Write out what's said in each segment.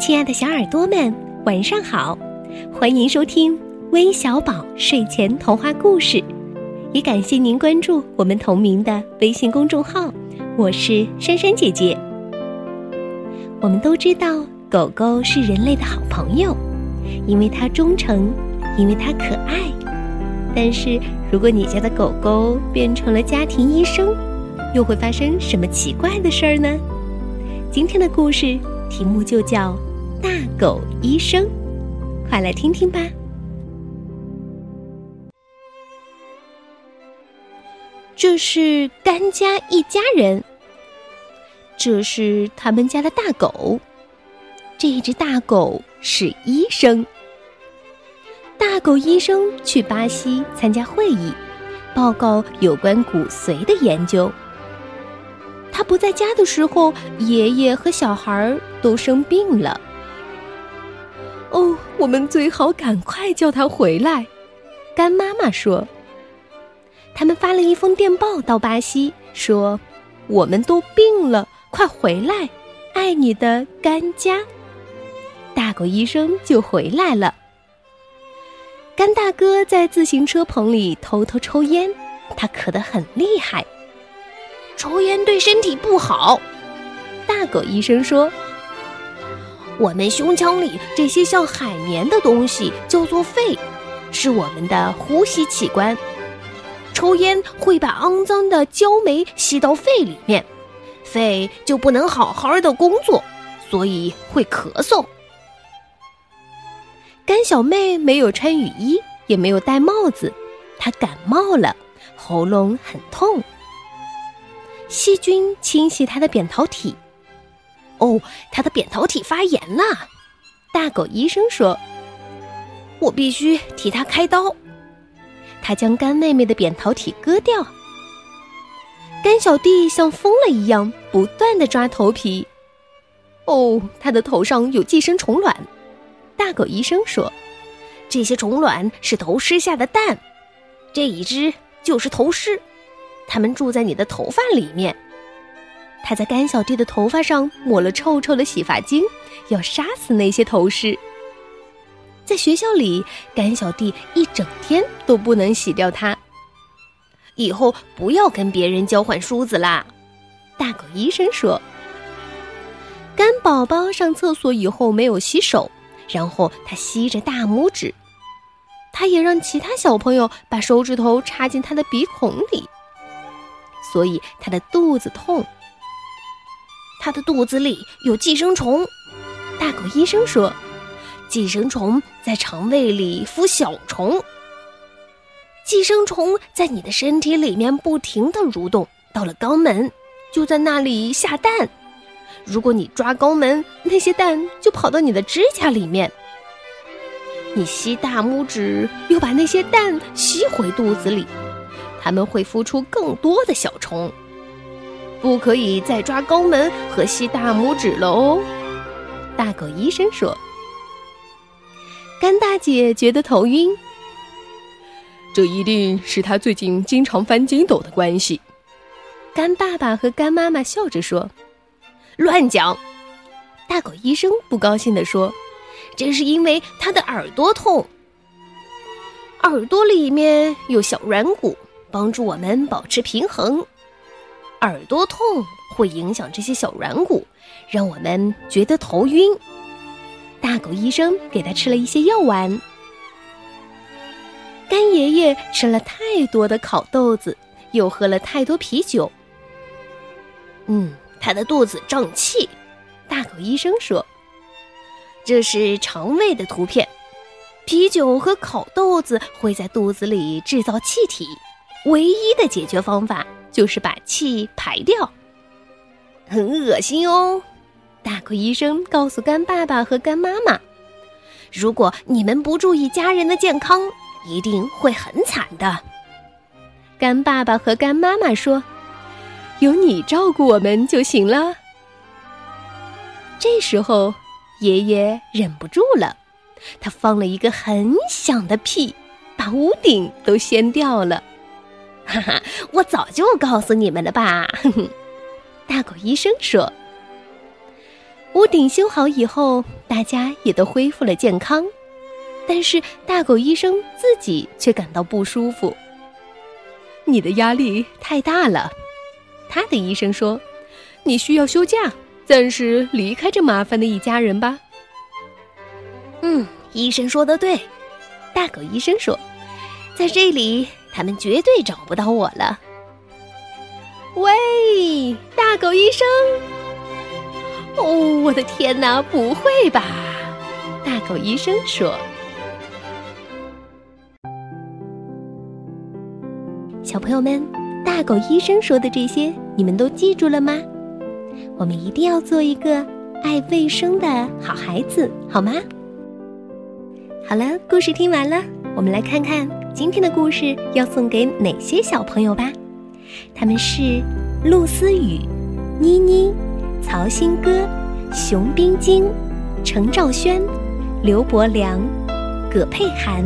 亲爱的小耳朵们，晚上好！欢迎收听微小宝睡前童话故事，也感谢您关注我们同名的微信公众号。我是珊珊姐姐。我们都知道，狗狗是人类的好朋友，因为它忠诚，因为它可爱。但是，如果你家的狗狗变成了家庭医生，又会发生什么奇怪的事儿呢？今天的故事题目就叫。大狗医生，快来听听吧。这是甘家一家人，这是他们家的大狗。这只大狗是医生。大狗医生去巴西参加会议，报告有关骨髓的研究。他不在家的时候，爷爷和小孩都生病了。哦，我们最好赶快叫他回来。干妈妈说：“他们发了一封电报到巴西，说我们都病了，快回来！爱你的干家。”大狗医生就回来了。干大哥在自行车棚里偷偷抽烟，他咳得很厉害。抽烟对身体不好，大狗医生说。我们胸腔里这些像海绵的东西叫做肺，是我们的呼吸器官。抽烟会把肮脏的焦煤吸到肺里面，肺就不能好好的工作，所以会咳嗽。甘小妹没有穿雨衣，也没有戴帽子，她感冒了，喉咙很痛。细菌侵袭他的扁桃体。哦，他的扁桃体发炎了。大狗医生说：“我必须替他开刀。”他将干妹妹的扁桃体割掉。干小弟像疯了一样，不断的抓头皮。哦，他的头上有寄生虫卵。大狗医生说：“这些虫卵是头虱下的蛋，这一只就是头虱，它们住在你的头发里面。”他在甘小弟的头发上抹了臭臭的洗发精，要杀死那些头虱。在学校里，甘小弟一整天都不能洗掉它。以后不要跟别人交换梳子啦，大狗医生说。甘宝宝上厕所以后没有洗手，然后他吸着大拇指，他也让其他小朋友把手指头插进他的鼻孔里，所以他的肚子痛。他的肚子里有寄生虫，大狗医生说：“寄生虫在肠胃里孵小虫，寄生虫在你的身体里面不停的蠕动，到了肛门就在那里下蛋。如果你抓肛门，那些蛋就跑到你的指甲里面。你吸大拇指，又把那些蛋吸回肚子里，它们会孵出更多的小虫。”不可以再抓肛门和吸大拇指了哦，大狗医生说。甘大姐觉得头晕，这一定是她最近经常翻筋斗的关系。干爸爸和干妈妈笑着说：“乱讲！”大狗医生不高兴地说：“这是因为他的耳朵痛，耳朵里面有小软骨，帮助我们保持平衡。”耳朵痛会影响这些小软骨，让我们觉得头晕。大狗医生给他吃了一些药丸。干爷爷吃了太多的烤豆子，又喝了太多啤酒。嗯，他的肚子胀气。大狗医生说：“这是肠胃的图片。啤酒和烤豆子会在肚子里制造气体，唯一的解决方法。”就是把气排掉，很恶心哦。大哭医生告诉干爸爸和干妈妈：“如果你们不注意家人的健康，一定会很惨的。”干爸爸和干妈妈说：“有你照顾我们就行了。”这时候，爷爷忍不住了，他放了一个很响的屁，把屋顶都掀掉了。哈哈，我早就告诉你们了吧？大狗医生说：“屋顶修好以后，大家也都恢复了健康，但是大狗医生自己却感到不舒服。你的压力太大了，他的医生说：“你需要休假，暂时离开这麻烦的一家人吧。”嗯，医生说的对，大狗医生说：“在这里，他们绝对找不到我了。”喂，大狗医生！哦，我的天哪，不会吧？大狗医生说：“小朋友们，大狗医生说的这些，你们都记住了吗？我们一定要做一个爱卫生的好孩子，好吗？”好了，故事听完了，我们来看看今天的故事要送给哪些小朋友吧。他们是陆思雨、妮妮。曹新歌、熊冰晶、程兆轩、刘伯良、葛佩涵，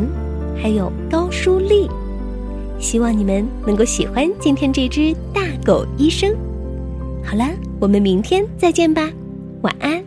还有高淑丽，希望你们能够喜欢今天这只大狗医生。好了，我们明天再见吧，晚安。